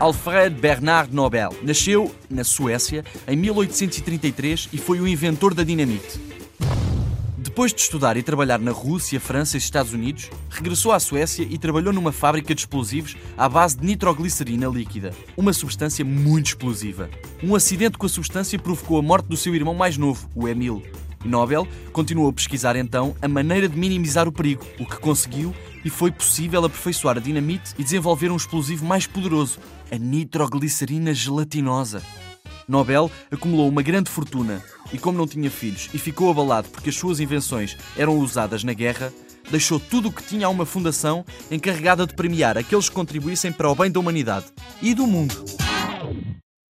Alfred Bernard Nobel nasceu na Suécia em 1833 e foi o inventor da dinamite. Depois de estudar e trabalhar na Rússia, França e Estados Unidos, regressou à Suécia e trabalhou numa fábrica de explosivos à base de nitroglicerina líquida, uma substância muito explosiva. Um acidente com a substância provocou a morte do seu irmão mais novo, o Emil. Nobel continuou a pesquisar então a maneira de minimizar o perigo, o que conseguiu e foi possível aperfeiçoar a dinamite e desenvolver um explosivo mais poderoso, a nitroglicerina gelatinosa. Nobel acumulou uma grande fortuna e, como não tinha filhos e ficou abalado porque as suas invenções eram usadas na guerra, deixou tudo o que tinha a uma fundação encarregada de premiar aqueles que contribuíssem para o bem da humanidade e do mundo.